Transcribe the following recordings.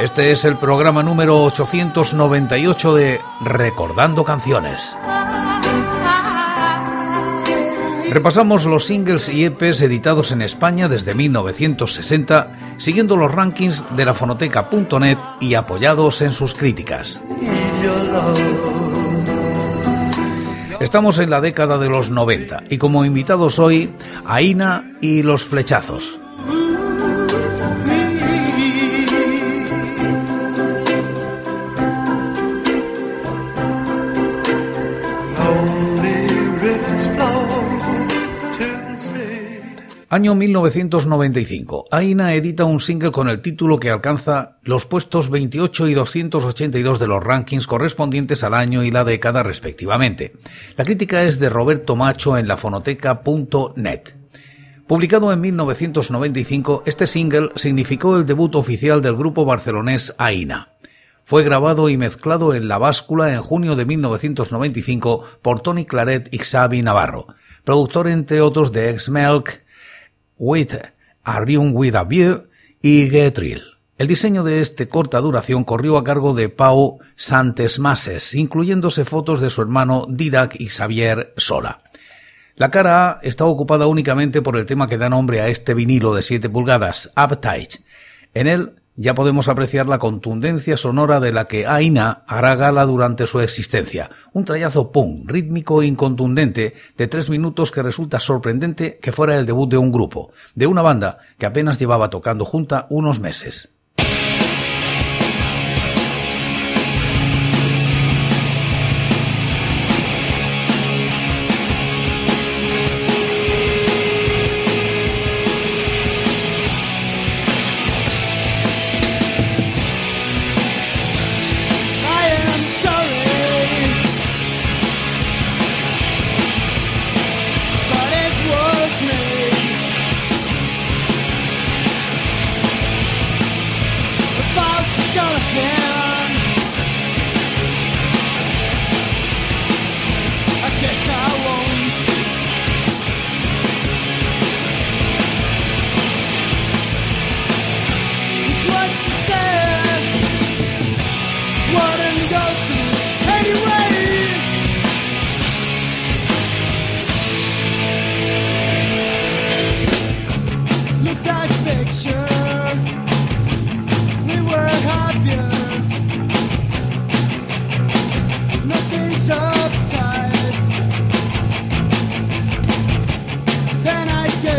Este es el programa número 898 de Recordando Canciones. Repasamos los singles y EPs editados en España desde 1960, siguiendo los rankings de la fonoteca.net y apoyados en sus críticas. Estamos en la década de los 90 y como invitados hoy, Aina y los Flechazos. Año 1995. Aina edita un single con el título que alcanza los puestos 28 y 282 de los rankings correspondientes al año y la década respectivamente. La crítica es de Roberto Macho en lafonoteca.net. Publicado en 1995, este single significó el debut oficial del grupo barcelonés Aina. Fue grabado y mezclado en La Báscula en junio de 1995 por Tony Claret y Xavi Navarro, productor entre otros de X-Melk, With With a View y Getril. El diseño de este corta duración corrió a cargo de Pau Santesmases, incluyéndose fotos de su hermano Didac y Xavier Sola. La cara A está ocupada únicamente por el tema que da nombre a este vinilo de 7 pulgadas, Appetite. En él ya podemos apreciar la contundencia sonora de la que Aina hará gala durante su existencia. Un trayazo punk, rítmico e incontundente de tres minutos que resulta sorprendente que fuera el debut de un grupo, de una banda que apenas llevaba tocando junta unos meses.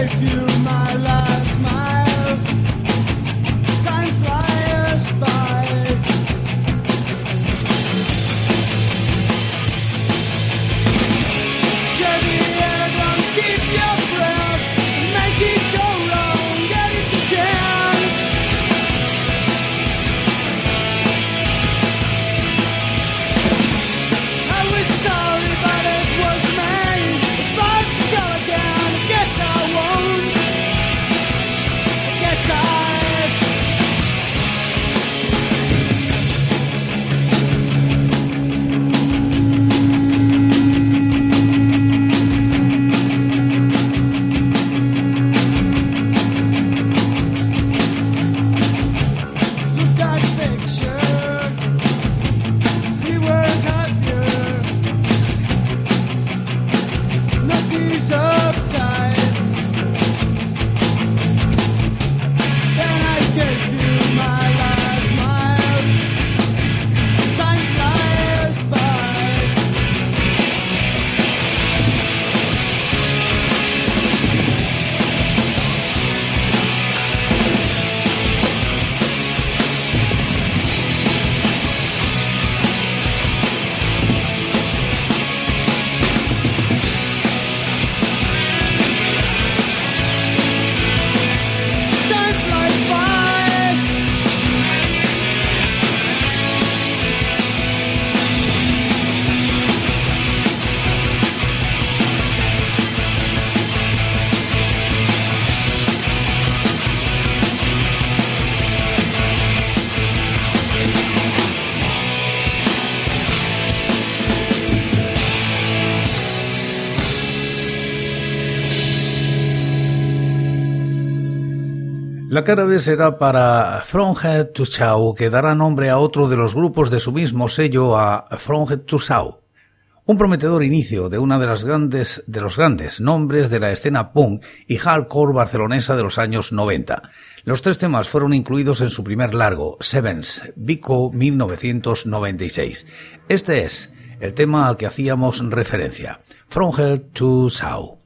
with you. La cara B será para From Head to Chau, que dará nombre a otro de los grupos de su mismo sello, a From Head to Chau. Un prometedor inicio de una de las grandes, de los grandes nombres de la escena punk y hardcore barcelonesa de los años 90. Los tres temas fueron incluidos en su primer largo, Sevens, Vico 1996. Este es el tema al que hacíamos referencia, From Head to Chau.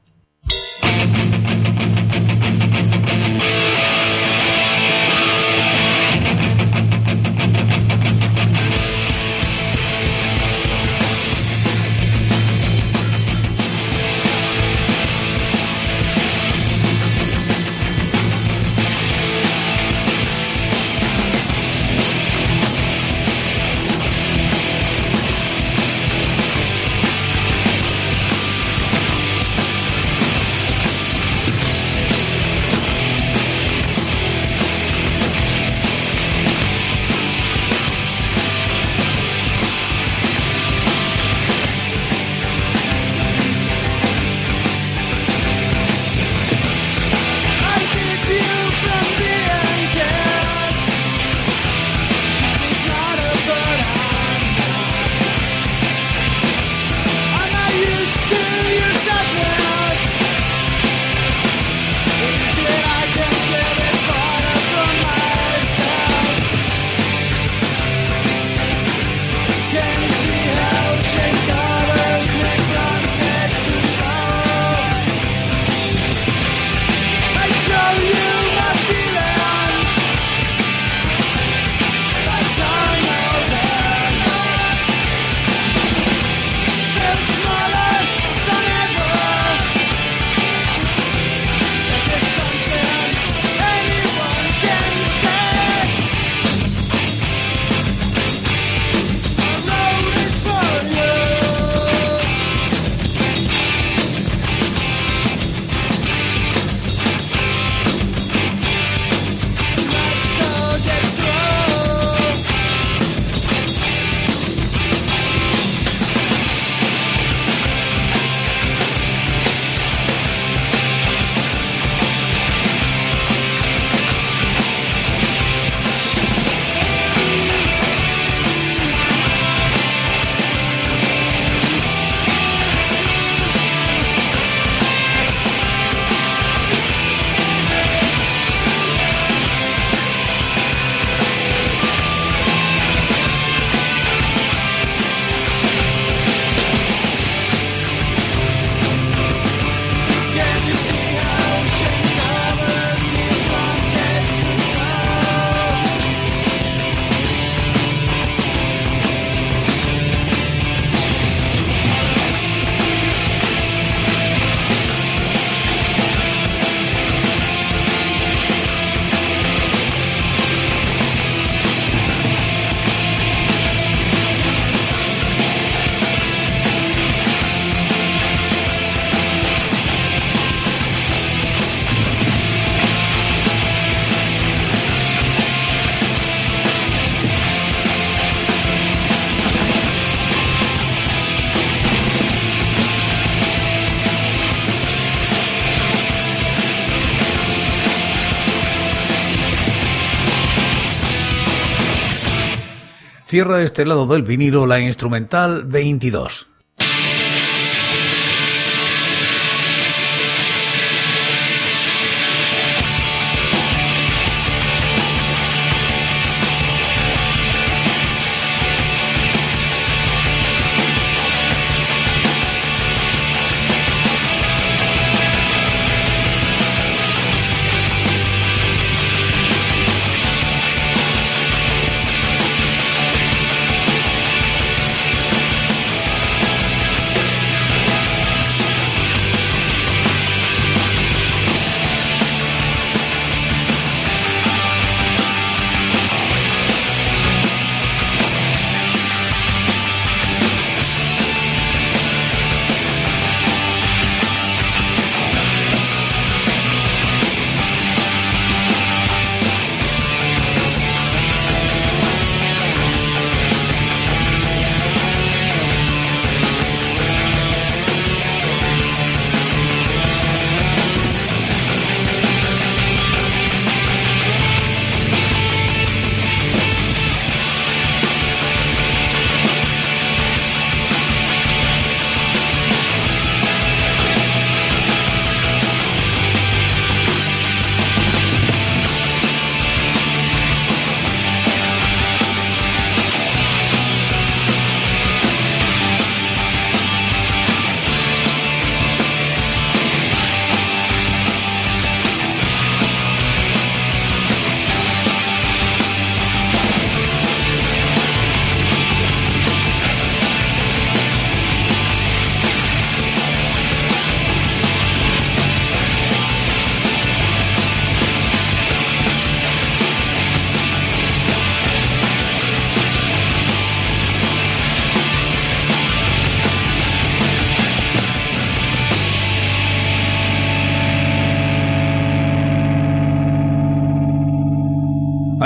Cierra este lado del vinilo la instrumental 22.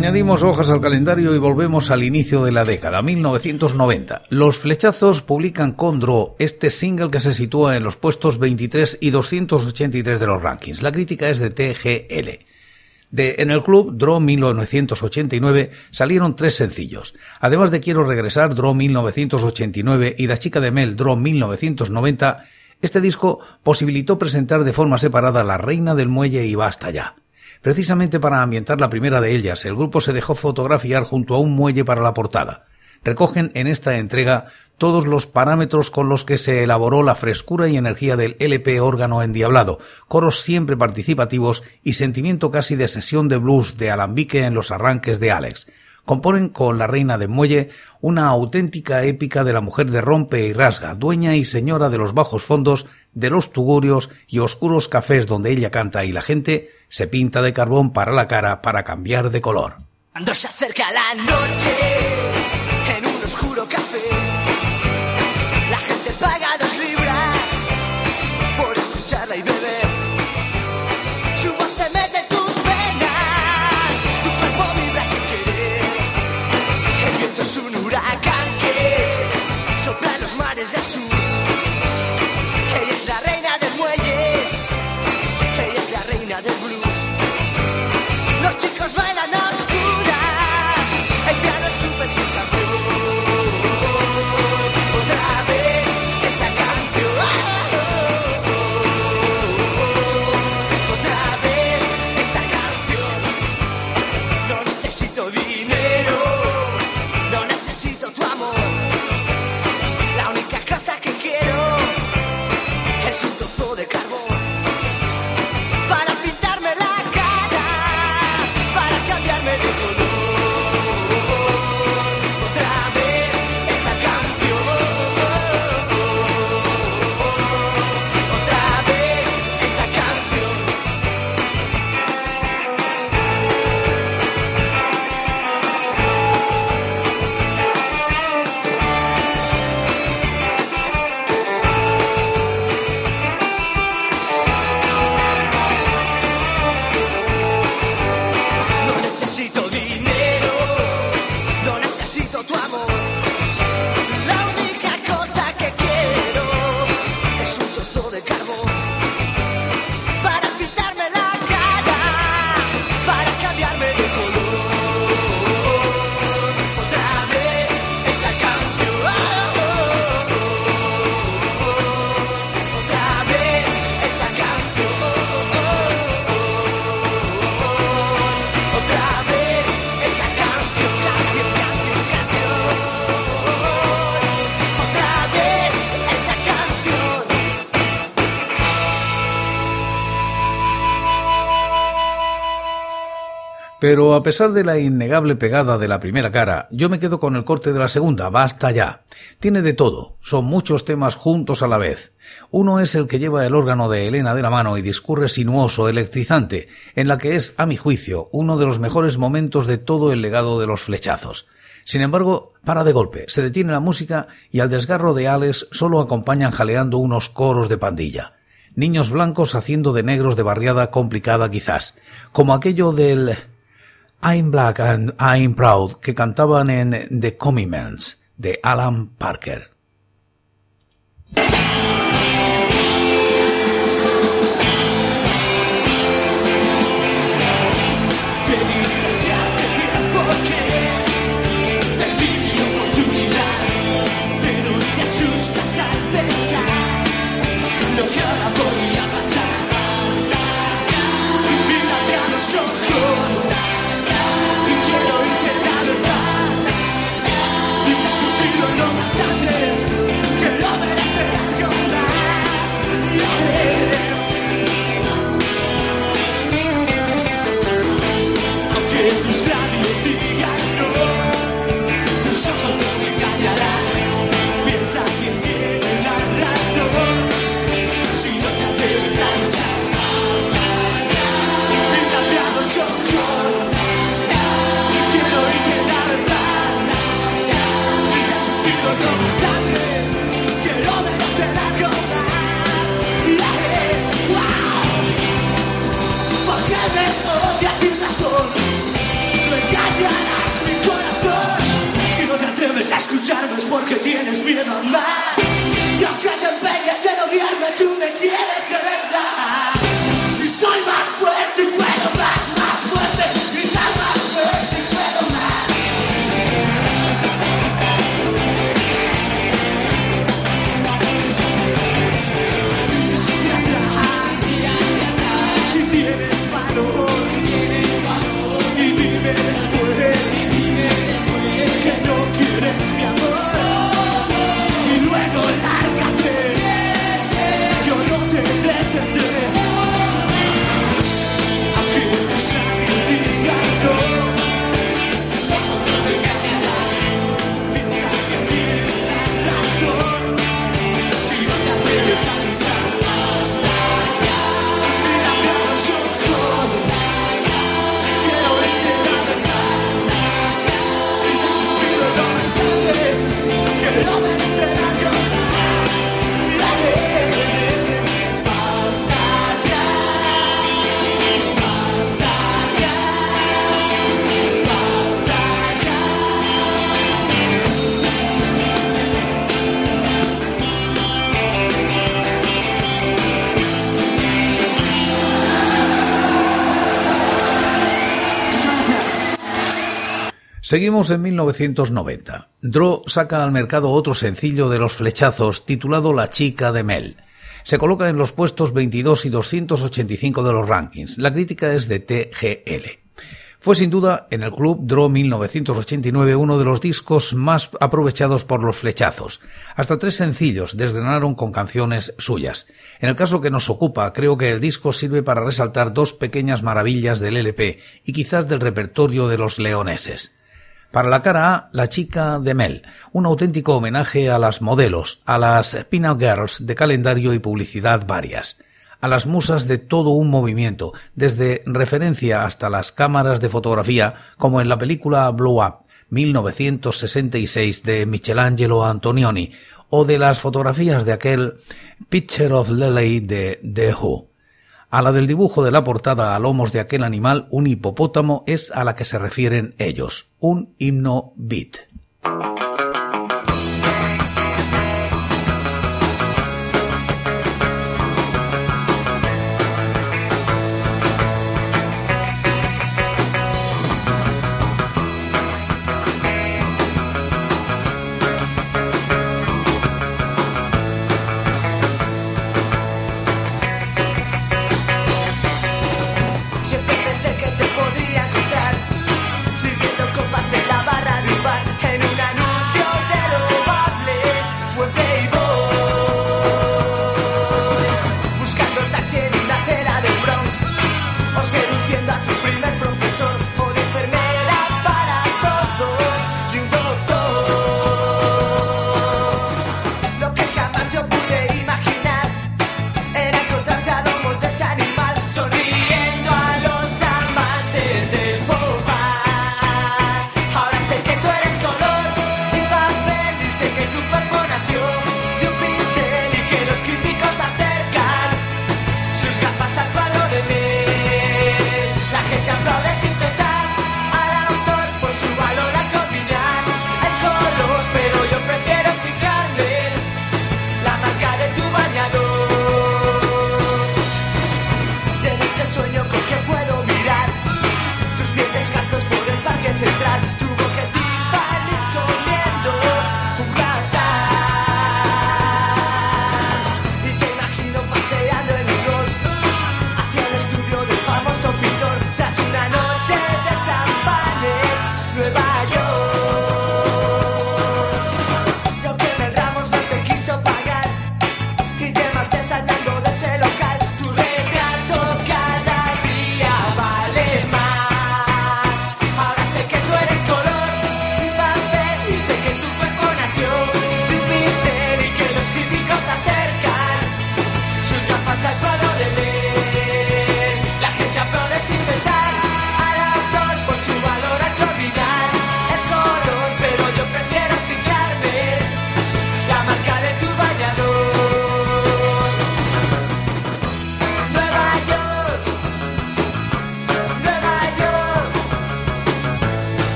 Añadimos hojas al calendario y volvemos al inicio de la década, 1990. Los Flechazos publican con Draw este single que se sitúa en los puestos 23 y 283 de los rankings. La crítica es de TGL. De En el Club, Draw 1989, salieron tres sencillos. Además de Quiero Regresar, Draw 1989 y La Chica de Mel, Draw 1990, este disco posibilitó presentar de forma separada La Reina del Muelle y Basta Ya. Precisamente para ambientar la primera de ellas, el grupo se dejó fotografiar junto a un muelle para la portada. Recogen en esta entrega todos los parámetros con los que se elaboró la frescura y energía del LP órgano endiablado, coros siempre participativos y sentimiento casi de sesión de blues de alambique en los arranques de Alex. Componen con La Reina de Muelle una auténtica épica de la mujer de rompe y rasga, dueña y señora de los bajos fondos, de los tugurios y oscuros cafés donde ella canta y la gente se pinta de carbón para la cara para cambiar de color. Cuando se acerca la noche en un oscuro café, Pero a pesar de la innegable pegada de la primera cara, yo me quedo con el corte de la segunda, basta ya. Tiene de todo, son muchos temas juntos a la vez. Uno es el que lleva el órgano de Elena de la mano y discurre sinuoso, electrizante, en la que es, a mi juicio, uno de los mejores momentos de todo el legado de los flechazos. Sin embargo, para de golpe, se detiene la música y al desgarro de Alex solo acompañan jaleando unos coros de pandilla. Niños blancos haciendo de negros de barriada complicada quizás, como aquello del I'm Black and I'm Proud que cantaban en The Commitments de Alan Parker. Porque tienes miedo a andar. Y aunque te empeñes en odiarme, tú me quieres de verdad. Seguimos en 1990. Dro saca al mercado otro sencillo de los flechazos titulado La chica de Mel. Se coloca en los puestos 22 y 285 de los rankings. La crítica es de TGL. Fue sin duda en el club Draw 1989 uno de los discos más aprovechados por los flechazos. Hasta tres sencillos desgranaron con canciones suyas. En el caso que nos ocupa, creo que el disco sirve para resaltar dos pequeñas maravillas del LP y quizás del repertorio de los leoneses. Para la cara A, La chica de Mel, un auténtico homenaje a las modelos, a las pin-up girls de calendario y publicidad varias, a las musas de todo un movimiento, desde referencia hasta las cámaras de fotografía, como en la película Blow Up, 1966 de Michelangelo Antonioni, o de las fotografías de aquel Picture of Lily de The Who. A la del dibujo de la portada a lomos de aquel animal, un hipopótamo, es a la que se refieren ellos, un himno beat.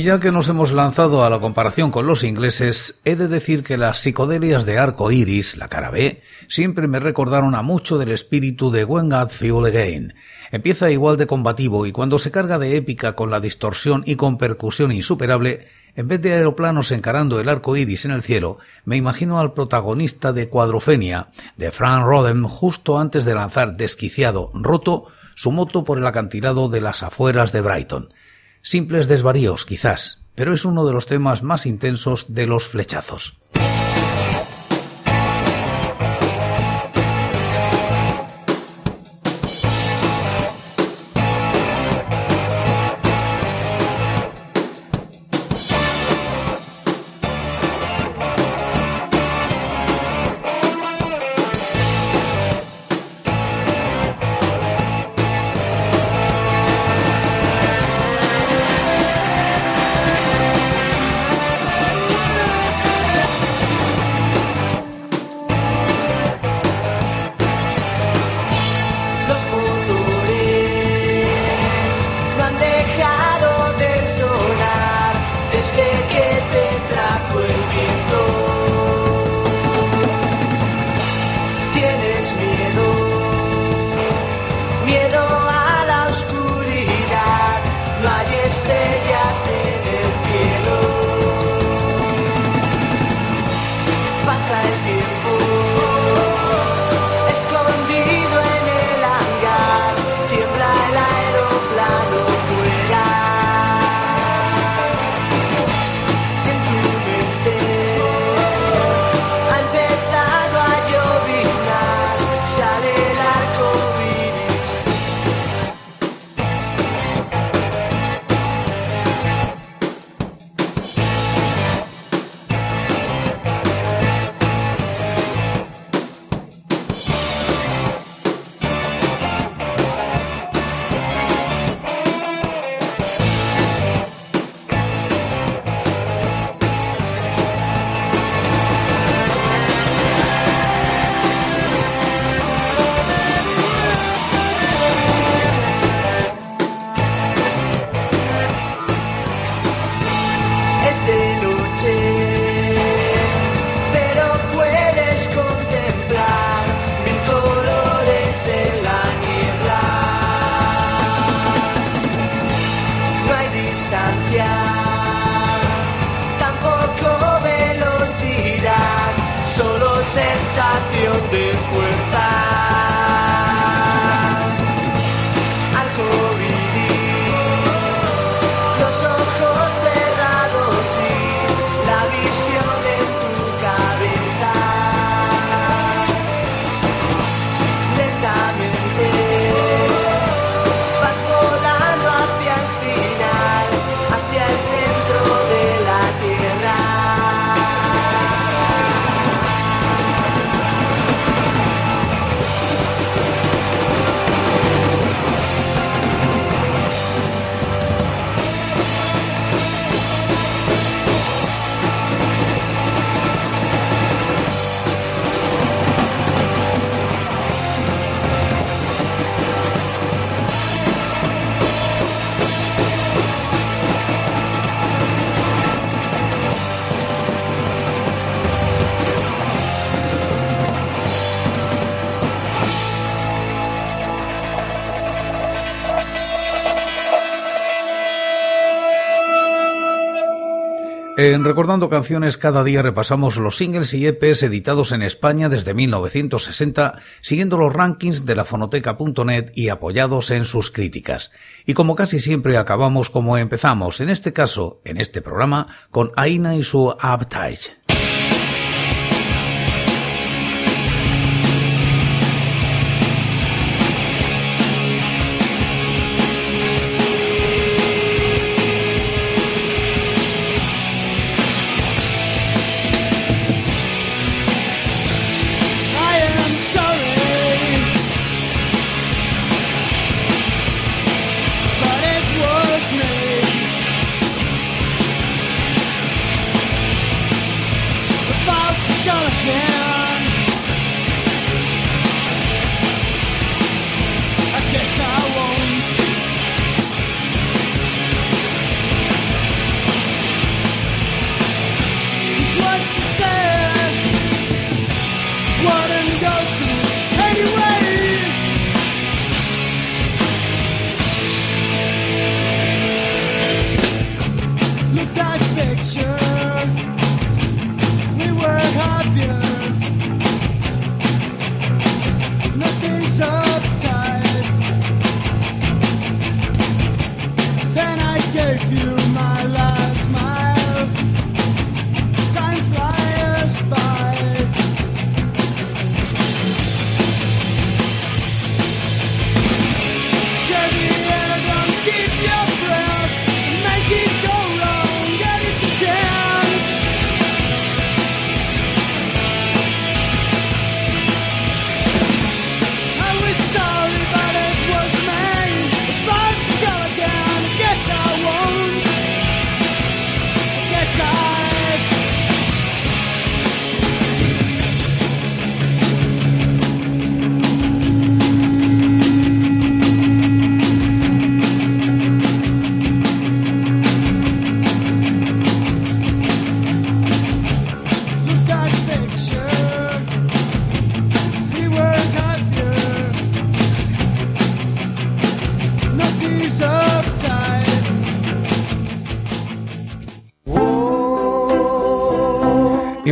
Y ya que nos hemos lanzado a la comparación con los ingleses, he de decir que las psicodelias de arco iris, la cara B, siempre me recordaron a mucho del espíritu de When God Again. Empieza igual de combativo y cuando se carga de épica con la distorsión y con percusión insuperable, en vez de aeroplanos encarando el arco iris en el cielo, me imagino al protagonista de Cuadrofenia, de Frank Rodham, justo antes de lanzar desquiciado, roto, su moto por el acantilado de las afueras de Brighton. Simples desvaríos, quizás, pero es uno de los temas más intensos de los flechazos. sensación de fuerza. En Recordando Canciones cada día repasamos los singles y EPs editados en España desde 1960, siguiendo los rankings de la fonoteca.net y apoyados en sus críticas. Y como casi siempre acabamos como empezamos, en este caso, en este programa, con Aina y su Uptight.